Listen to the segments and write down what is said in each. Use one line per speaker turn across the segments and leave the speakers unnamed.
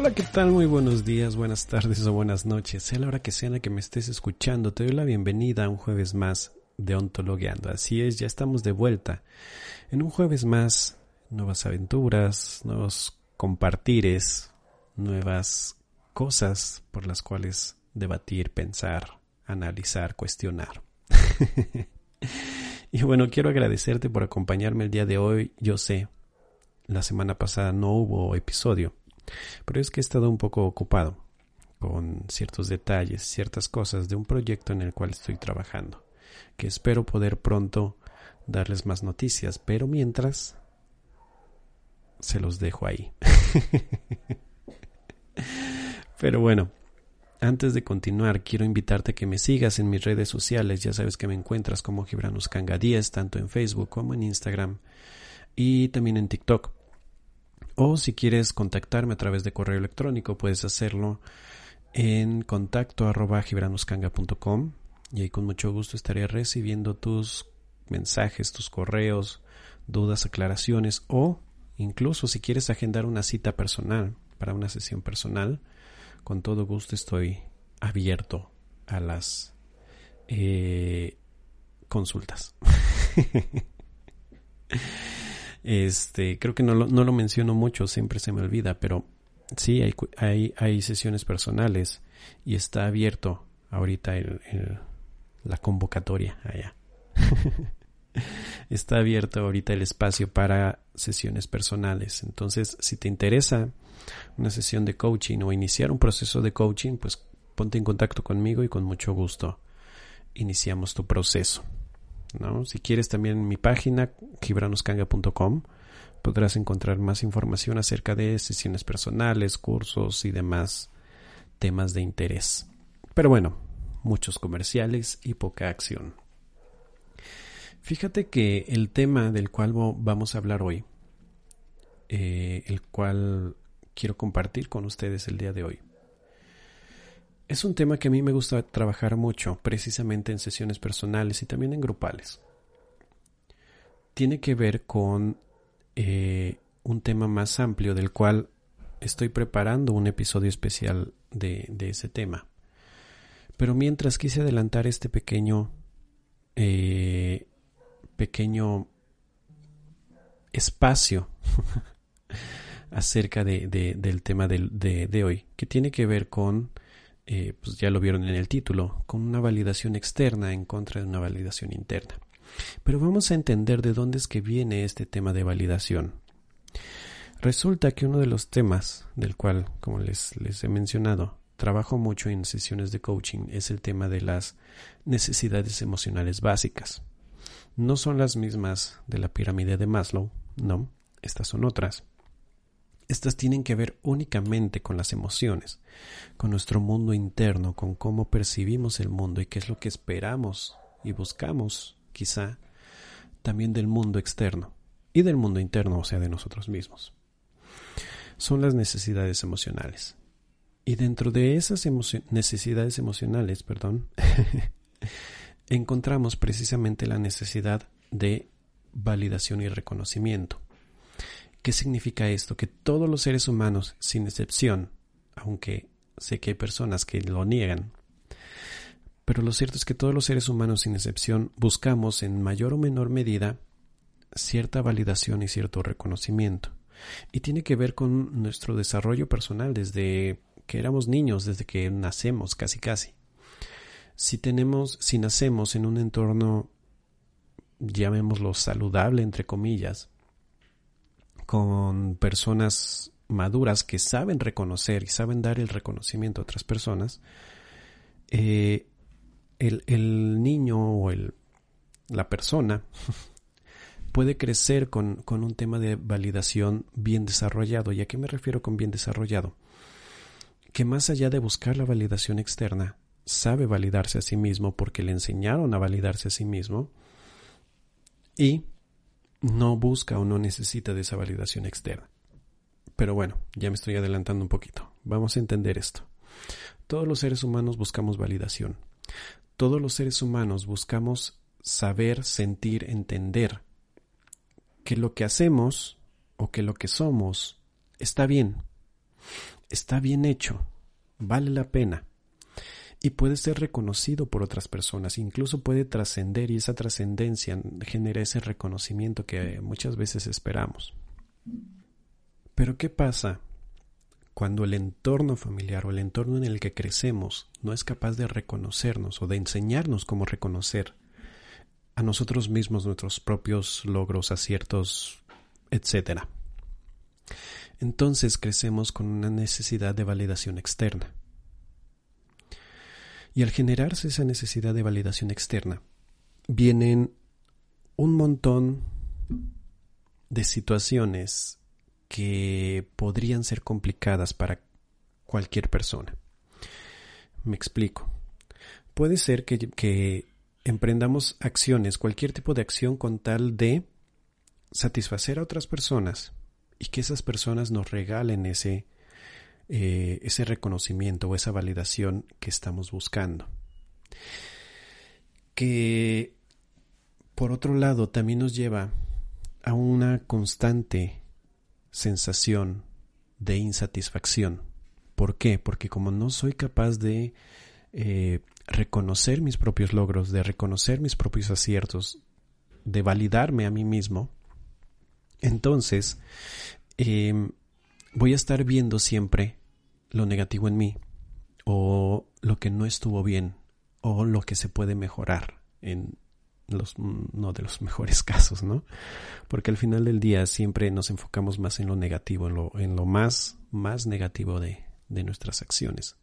Hola, ¿qué tal? Muy buenos días, buenas tardes o buenas noches. Sea la hora que sea en la que me estés escuchando, te doy la bienvenida a un jueves más de Ontologueando. Así es, ya estamos de vuelta. En un jueves más, nuevas aventuras, nuevos compartires, nuevas cosas por las cuales debatir, pensar, analizar, cuestionar. y bueno, quiero agradecerte por acompañarme el día de hoy. Yo sé, la semana pasada no hubo episodio pero es que he estado un poco ocupado con ciertos detalles, ciertas cosas de un proyecto en el cual estoy trabajando, que espero poder pronto darles más noticias, pero mientras se los dejo ahí. pero bueno, antes de continuar, quiero invitarte a que me sigas en mis redes sociales. Ya sabes que me encuentras como Gibranus Kanga 10, tanto en Facebook como en Instagram y también en TikTok. O si quieres contactarme a través de correo electrónico, puedes hacerlo en contacto arroba y ahí con mucho gusto estaré recibiendo tus mensajes, tus correos, dudas, aclaraciones o incluso si quieres agendar una cita personal para una sesión personal, con todo gusto estoy abierto a las eh, consultas. Este, creo que no lo, no lo menciono mucho, siempre se me olvida, pero sí hay, hay, sesiones personales y está abierto ahorita el, la convocatoria allá. está abierto ahorita el espacio para sesiones personales. Entonces, si te interesa una sesión de coaching o iniciar un proceso de coaching, pues ponte en contacto conmigo y con mucho gusto iniciamos tu proceso. ¿No? Si quieres también mi página, gibranoscanga.com, podrás encontrar más información acerca de sesiones personales, cursos y demás temas de interés. Pero bueno, muchos comerciales y poca acción. Fíjate que el tema del cual vamos a hablar hoy, eh, el cual quiero compartir con ustedes el día de hoy, es un tema que a mí me gusta trabajar mucho, precisamente en sesiones personales y también en grupales. Tiene que ver con eh, un tema más amplio del cual estoy preparando un episodio especial de, ese tema. Pero mientras quise adelantar este pequeño, eh, pequeño espacio acerca de, del tema de hoy, que tiene que ver con eh, pues ya lo vieron en el título, con una validación externa en contra de una validación interna. Pero vamos a entender de dónde es que viene este tema de validación. Resulta que uno de los temas del cual, como les, les he mencionado, trabajo mucho en sesiones de coaching es el tema de las necesidades emocionales básicas. No son las mismas de la pirámide de Maslow, no, estas son otras. Estas tienen que ver únicamente con las emociones, con nuestro mundo interno, con cómo percibimos el mundo y qué es lo que esperamos y buscamos, quizá, también del mundo externo y del mundo interno, o sea, de nosotros mismos. Son las necesidades emocionales. Y dentro de esas necesidades emocionales, perdón, encontramos precisamente la necesidad de validación y reconocimiento. ¿Qué significa esto? Que todos los seres humanos, sin excepción, aunque sé que hay personas que lo niegan, pero lo cierto es que todos los seres humanos, sin excepción, buscamos en mayor o menor medida cierta validación y cierto reconocimiento. Y tiene que ver con nuestro desarrollo personal desde que éramos niños, desde que nacemos casi casi. Si tenemos, si nacemos en un entorno, llamémoslo saludable, entre comillas, con personas maduras que saben reconocer y saben dar el reconocimiento a otras personas, eh, el, niño o el, la persona puede crecer con, con, un tema de validación bien desarrollado. ¿Y a qué me refiero con bien desarrollado? Que más allá de buscar la validación externa, sabe validarse a sí mismo porque le enseñaron a validarse a sí mismo y no busca o no necesita de esa validación externa. Pero bueno, ya me estoy adelantando un poquito. Vamos a entender esto. Todos los seres humanos buscamos validación. Todos los seres humanos buscamos saber, sentir, entender que lo que hacemos o que lo que somos está bien, está bien hecho, vale la pena y puede ser reconocido por otras personas, incluso puede trascender y esa trascendencia genera ese reconocimiento que muchas veces esperamos. Pero ¿qué pasa cuando el entorno familiar o el entorno en el que crecemos no es capaz de reconocernos o de enseñarnos cómo reconocer a nosotros mismos nuestros propios logros, aciertos, etc. Entonces crecemos con una necesidad de validación externa. Y al generarse esa necesidad de validación externa, vienen un montón de situaciones que podrían ser complicadas para cualquier persona. Me explico. Puede ser que, que emprendamos acciones, cualquier tipo de acción con tal de satisfacer a otras personas y que esas personas nos regalen ese, eh, ese reconocimiento o esa validación que estamos buscando. Que por otro lado también nos lleva a una constante sensación de insatisfacción. ¿Por qué? Porque como no soy capaz de eh, reconocer mis propios logros, de reconocer mis propios aciertos, de validarme a mí mismo, entonces em, voy a estar viendo siempre lo negativo en mí o lo que no estuvo bien o lo que se puede mejorar en los no de los mejores casos, ¿no? Porque al final del día siempre nos enfocamos más en lo negativo, en lo, en lo más, más negativo de, de nuestras acciones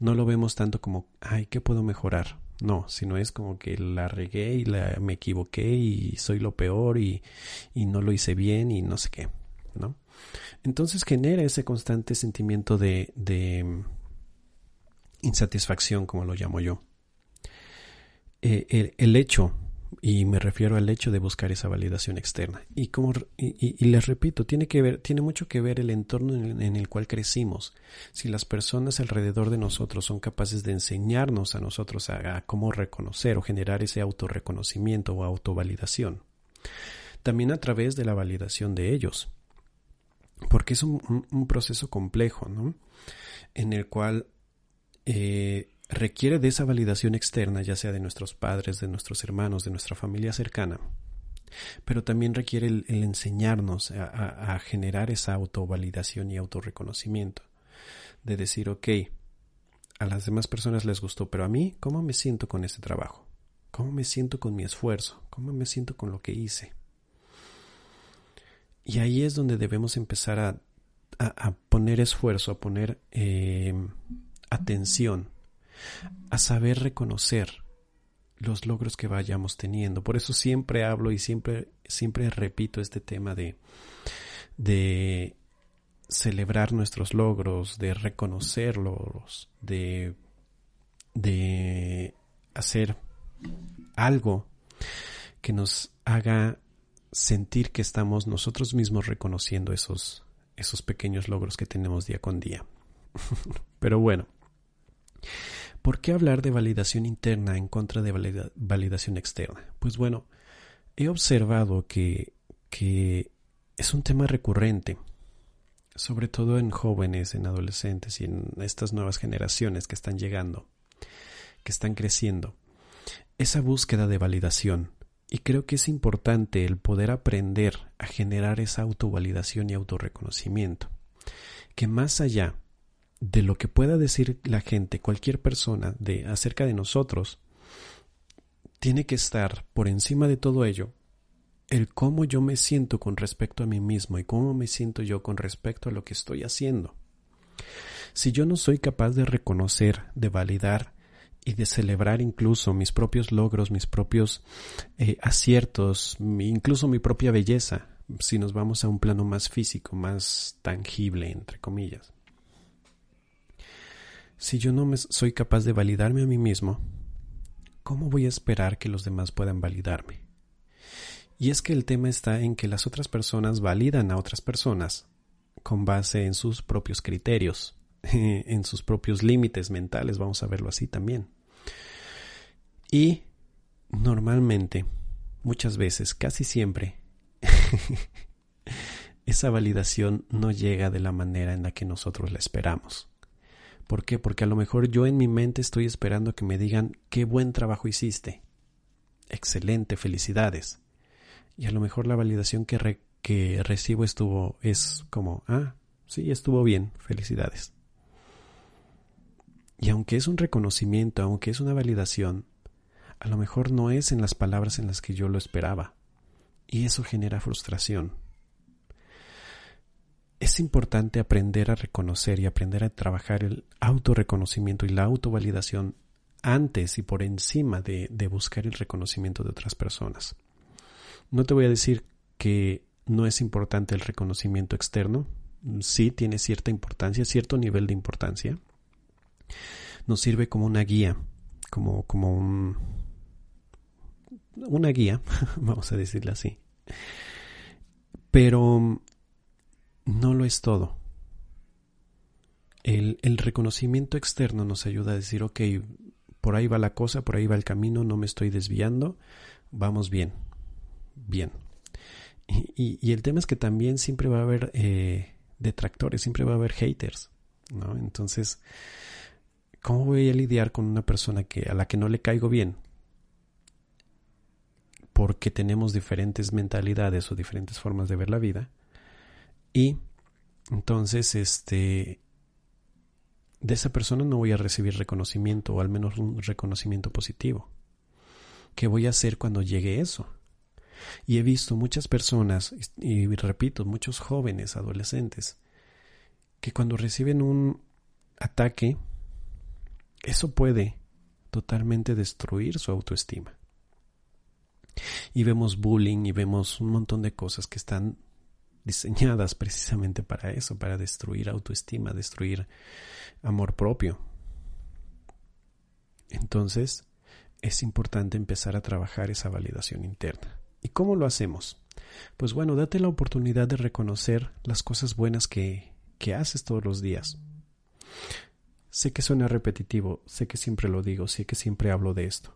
no lo vemos tanto como, ay, ¿qué puedo mejorar? No, sino es como que la regué y la, me equivoqué y soy lo peor y, y no lo hice bien y no sé qué, Entonces genera ese constante sentimiento de, mm, insatisfacción, como lo llamo yo. Eh, el, hecho y me refiero al hecho de buscar esa validación externa. Y, les repito, tiene, que ver, tiene mucho que ver el entorno en el, cual crecimos. Si las personas alrededor de nosotros son capaces de enseñarnos a nosotros a, cómo reconocer o generar ese autorreconocimiento o autovalidación. También a través de la validación de ellos. Porque es un, proceso complejo, ¿no? En el cual eh, requiere de esa validación externa, ya sea de nuestros padres, de nuestros hermanos, de nuestra familia cercana, pero también requiere el, enseñarnos a, generar esa autovalidación y autorreconocimiento, de decir, ok, a las demás personas les gustó, pero a mí, ¿cómo me siento con este trabajo? ¿Cómo me siento con mi esfuerzo? ¿Cómo me siento con lo que hice? Y ahí es donde debemos empezar a, poner esfuerzo, a poner eh, atención a saber reconocer los logros que vayamos teniendo. Por eso siempre hablo y siempre, siempre repito este tema de, de celebrar nuestros logros, de reconocerlos, de, de hacer algo que nos haga sentir que estamos nosotros mismos reconociendo esos, esos pequeños logros que tenemos día con día. Pero bueno, ¿Por qué hablar de validación interna en contra de validación externa? Pues bueno, he observado que, que es un tema recurrente, sobre todo en jóvenes, en adolescentes y en estas nuevas generaciones que están llegando, que están creciendo. Esa búsqueda de validación. Y creo que es importante el poder aprender a generar esa autovalidación y autorreconocimiento. Que más allá de lo que pueda decir la gente, cualquier persona, de acerca de nosotros, tiene que estar por encima de todo ello el cómo yo me siento con respecto a mí mismo y cómo me siento yo con respecto a lo que estoy haciendo. Si yo no soy capaz de reconocer, de validar y de celebrar incluso mis propios logros, mis propios eh, aciertos, incluso mi propia belleza, si nos vamos a un plano más físico, más tangible, entre comillas, Si yo no soy capaz de validarme a mí mismo, ¿cómo voy a esperar que los demás puedan validarme? Y es que el tema está en que las otras personas validan a otras personas con base en sus propios criterios, en sus propios límites mentales, vamos a verlo así también. Y normalmente, muchas veces, casi siempre, esa validación no llega de la manera en la que nosotros la esperamos. ¿Por qué? Porque a lo mejor yo en mi mente estoy esperando que me digan qué buen trabajo hiciste. Excelente, felicidades. Y a lo mejor la validación que, recibo estuvo es como, ah, sí, estuvo bien, felicidades. Y aunque es un reconocimiento, aunque es una validación, a lo mejor no es en las palabras en las que yo lo esperaba. Y eso genera frustración. Es importante aprender a reconocer y aprender a trabajar el autorreconocimiento y la autovalidación antes y por encima de, de buscar el reconocimiento de otras personas. No te voy a decir que no es importante el reconocimiento externo. Sí tiene cierta importancia, cierto nivel de importancia. Nos sirve como una guía, como, como un, una guía, vamos a decirle así. Pero no lo es todo. El, reconocimiento externo nos ayuda a decir, ok, por ahí va la cosa, por ahí va el camino, no me estoy desviando, vamos bien, bien. Y, y, el tema es que también siempre va a haber eh, detractores, siempre va a haber haters, ¿no? Entonces, ¿cómo voy a lidiar con una persona que, a la que no le caigo bien? Porque tenemos diferentes mentalidades o diferentes formas de ver la vida y entonces, este, de esa persona no voy a recibir reconocimiento, o al menos un reconocimiento positivo. ¿Qué voy a hacer cuando llegue eso? Y he visto muchas personas, y, repito, muchos jóvenes, adolescentes, que cuando reciben un ataque, eso puede totalmente destruir su autoestima. Y vemos bullying y vemos un montón de cosas que están diseñadas precisamente para eso, para destruir autoestima, destruir amor propio. Entonces, es importante empezar a trabajar esa validación interna. ¿Y cómo lo hacemos? Pues bueno, date la oportunidad de reconocer las cosas buenas que, que haces todos los días. Sé que suena repetitivo, sé que siempre lo digo, sé que siempre hablo de esto.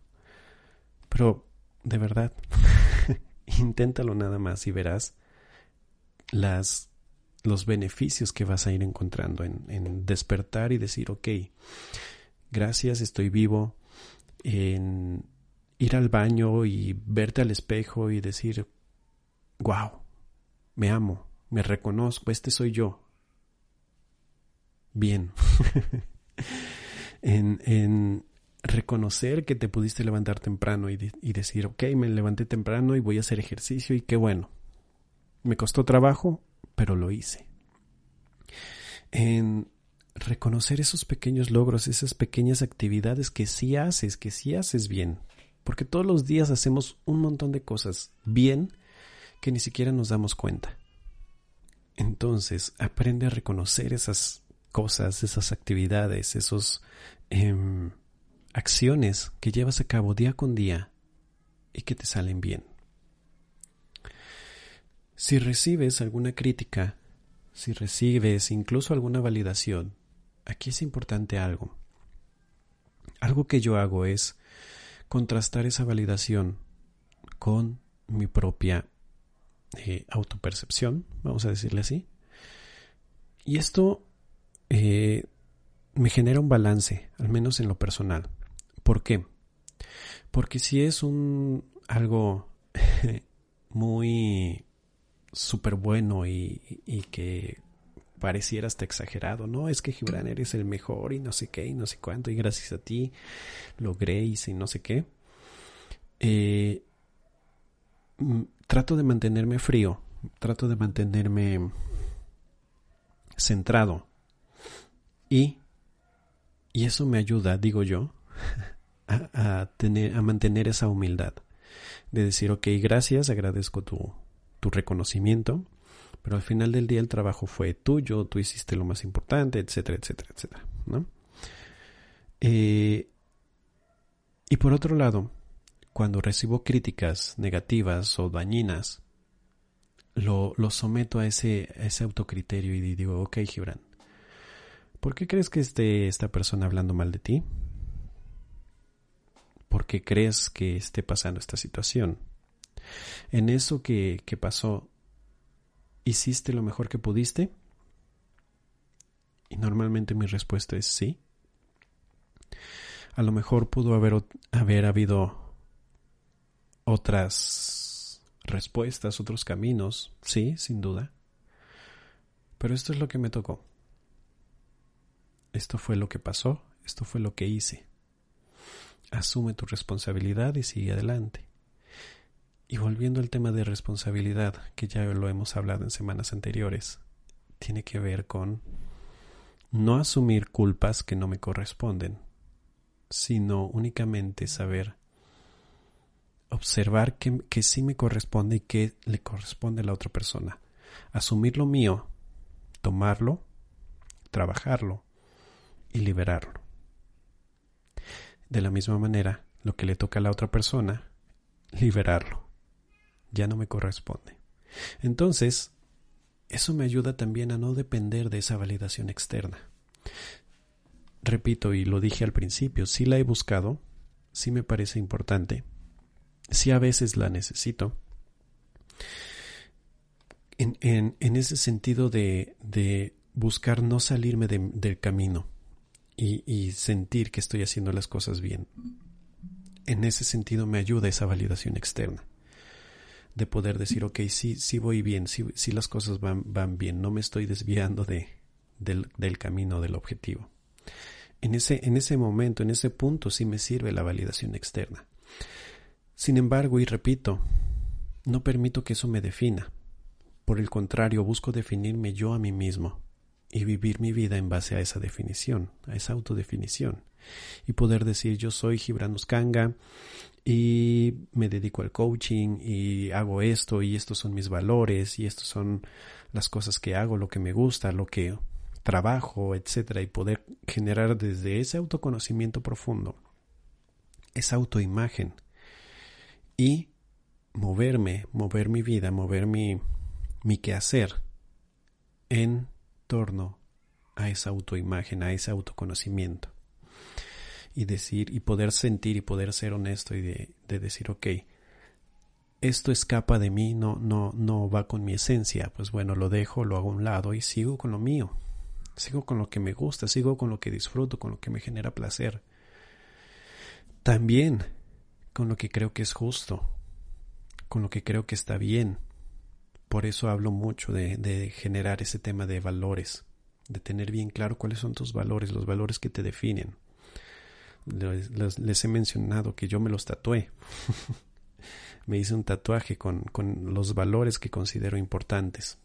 Pero, de verdad, inténtalo nada más y verás las, los beneficios que vas a ir encontrando en, en despertar y decir, ok, gracias, estoy vivo, en ir al baño y verte al espejo y decir, wow, me amo, me reconozco, este soy yo. Bien. en, reconocer que te pudiste levantar temprano y, y, decir, ok, me levanté temprano y voy a hacer ejercicio y qué bueno. Me costó trabajo, pero lo hice. En reconocer esos pequeños logros, esas pequeñas actividades que sí haces, que sí haces bien. Porque todos los días hacemos un montón de cosas bien que ni siquiera nos damos cuenta. Entonces, aprende a reconocer esas cosas, esas actividades, esas eh, acciones que llevas a cabo día con día y que te salen bien. Si recibes alguna crítica, si recibes incluso alguna validación, aquí es importante algo. Algo que yo hago es contrastar esa validación con mi propia eh, autopercepción, vamos a decirle así. Y esto eh, me genera un balance, al menos en lo personal. ¿Por qué? Porque si es un algo muy súper bueno y, que pareciera hasta exagerado, ¿no? Es que Gibran eres el mejor y no sé qué y no sé cuánto y gracias a ti logré y no sé qué. Eh, mm, trato de mantenerme frío, trato de mantenerme centrado y, y eso me ayuda, digo yo, a, tener, a mantener esa humildad de decir, ok, gracias, agradezco tu, tu reconocimiento, pero al final del día el trabajo fue tuyo, tú hiciste lo más importante, etcétera, etcétera, etcétera, ¿no? Eh, y por otro lado, cuando recibo críticas negativas o dañinas, lo, lo someto a ese, ese autocriterio y digo, ok, Gibran, ¿por qué crees que esté esta persona hablando mal de ti? ¿Por qué crees que esté pasando esta situación? En eso que, que pasó, ¿hiciste lo mejor que pudiste? Y normalmente mi respuesta es sí. A lo mejor pudo haber, haber habido otras respuestas, otros caminos, sí, sin duda. Pero esto es lo que me tocó. Esto fue lo que pasó, esto fue lo que hice. Asume tu responsabilidad y sigue adelante. Y volviendo al tema de responsabilidad, que ya lo hemos hablado en semanas anteriores, tiene que ver con no asumir culpas que no me corresponden, sino únicamente saber observar que, que sí me corresponde y que le corresponde a la otra persona. Asumir lo mío, tomarlo, trabajarlo y liberarlo. De la misma manera, lo que le toca a la otra persona, liberarlo. Ya no me corresponde. Entonces, eso me ayuda también a no depender de esa validación externa. Repito, y lo dije al principio, sí la he buscado, sí me parece importante, sí a veces la necesito. En, en, en ese sentido de, de, buscar no salirme de, del camino y, sentir que estoy haciendo las cosas bien. En ese sentido me ayuda esa validación externa de poder decir, ok, sí, sí voy bien, sí, sí las cosas van, van bien, no me estoy desviando de, del, del camino, del objetivo. En ese, en ese momento, en ese punto, sí me sirve la validación externa. Sin embargo, y repito, no permito que eso me defina. Por el contrario, busco definirme yo a mí mismo y vivir mi vida en base a esa definición, a esa autodefinición. Y poder decir yo soy Gibran Uskanga y me dedico al coaching y hago esto y estos son mis valores y estos son las cosas que hago, lo que me gusta, lo que trabajo, etcétera, y poder generar desde ese autoconocimiento profundo esa autoimagen y moverme, mover mi vida, mover mi, mi quehacer en torno a esa autoimagen, a ese autoconocimiento. Y decir, y poder sentir y poder ser honesto y de, de decir, ok, esto escapa de mí, no, no, no va con mi esencia, pues bueno, lo dejo, lo hago a un lado y sigo con lo mío. Sigo con lo que me gusta, sigo con lo que disfruto, con lo que me genera placer. También con lo que creo que es justo, con lo que creo que está bien, por eso hablo mucho de, generar ese tema de valores, de tener bien claro cuáles son tus valores, los valores que te definen. Les, he mencionado que yo me los tatué. me hice un tatuaje con, con los valores que considero importantes.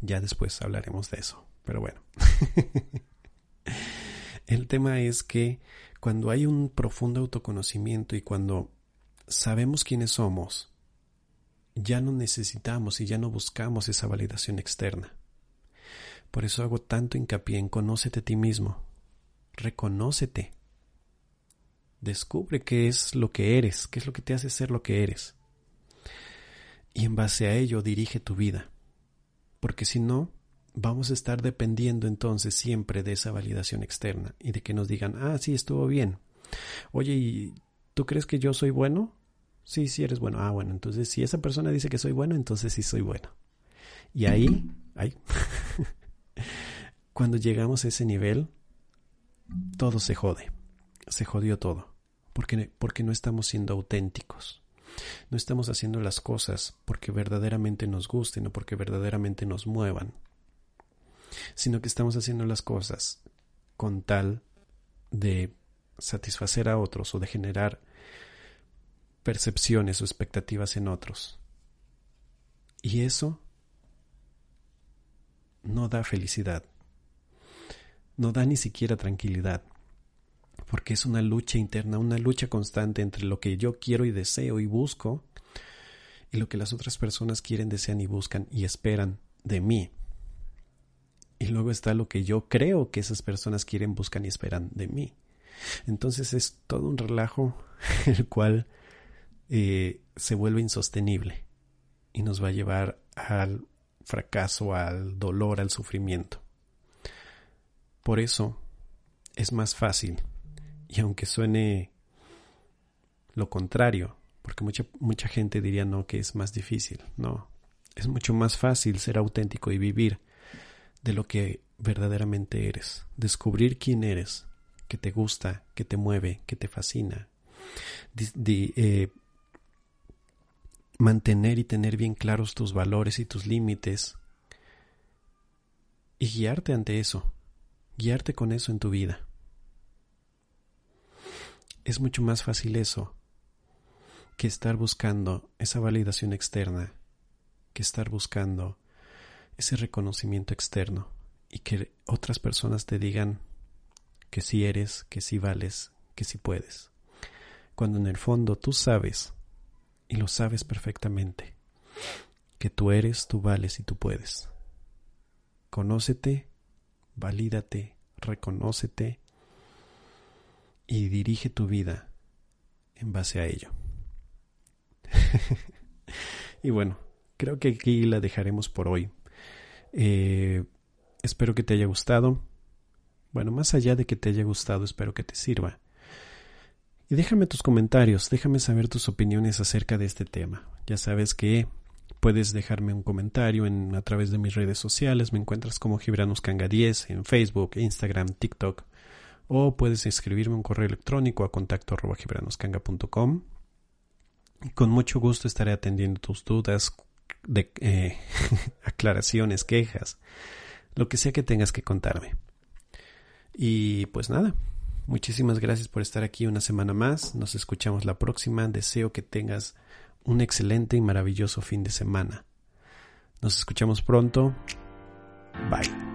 Ya después hablaremos de eso, pero bueno. El tema es que cuando hay un profundo autoconocimiento y cuando sabemos quiénes somos, ya no necesitamos y ya no buscamos esa validación externa. Por eso hago tanto hincapié en conócete a ti mismo, reconócete, descubre qué es lo que eres, qué es lo que te hace ser lo que eres. Y en base a ello dirige tu vida, porque si no, vamos a estar dependiendo entonces siempre de esa validación externa y de que nos digan, ah, sí, estuvo bien. Oye, ¿y tú crees que yo soy bueno? Sí, sí eres bueno. Ah, bueno, entonces si esa persona dice que soy bueno, entonces sí soy bueno. Y ahí, ahí, cuando llegamos a ese nivel, todo se jode. Se jodió todo. Porque, porque no estamos siendo auténticos. No estamos haciendo las cosas porque verdaderamente nos gusten o porque verdaderamente nos muevan. Sino que estamos haciendo las cosas con tal de satisfacer a otros o de generar percepciones o expectativas en otros. Y eso no da felicidad, no da ni siquiera tranquilidad, porque es una lucha interna, una lucha constante entre lo que yo quiero y deseo y busco y lo que las otras personas quieren, desean y buscan y esperan de mí. Y luego está lo que yo creo que esas personas quieren, buscan y esperan de mí. Entonces es todo un relajo el cual eh, se vuelve insostenible y nos va a llevar al fracaso, al dolor, al sufrimiento. Por eso es más fácil, y aunque suene lo contrario, porque mucha, mucha gente diría no, que es más difícil, no, es mucho más fácil ser auténtico y vivir de lo que verdaderamente eres, descubrir quién eres, que te gusta, que te mueve, que te fascina, eh, mantener y tener bien claros tus valores y tus límites y guiarte ante eso, guiarte con eso en tu vida. Es mucho más fácil eso que estar buscando esa validación externa, que estar buscando ese reconocimiento externo y que otras personas te digan que sí eres, que sí vales, que sí puedes. Cuando en el fondo tú sabes, y lo sabes perfectamente, que tú eres, tú vales y tú puedes. Conócete, valídate, reconócete y dirige tu vida en base a ello. y bueno, creo que aquí la dejaremos por hoy. Eh, espero que te haya gustado. Bueno, más allá de que te haya gustado, espero que te sirva. Y déjame tus comentarios, déjame saber tus opiniones acerca de este tema. Ya sabes que puedes dejarme un comentario en, a través de mis redes sociales. Me encuentras como Gibranuskanga 10 en Facebook, Instagram, TikTok. O puedes escribirme un correo electrónico a contacto arroba con mucho gusto estaré atendiendo tus dudas, de, eh, aclaraciones, quejas, lo que sea que tengas que contarme. Y pues nada, muchísimas gracias por estar aquí una semana más. Nos escuchamos la próxima. Deseo que tengas un excelente y maravilloso fin de semana. Nos escuchamos pronto. Bye.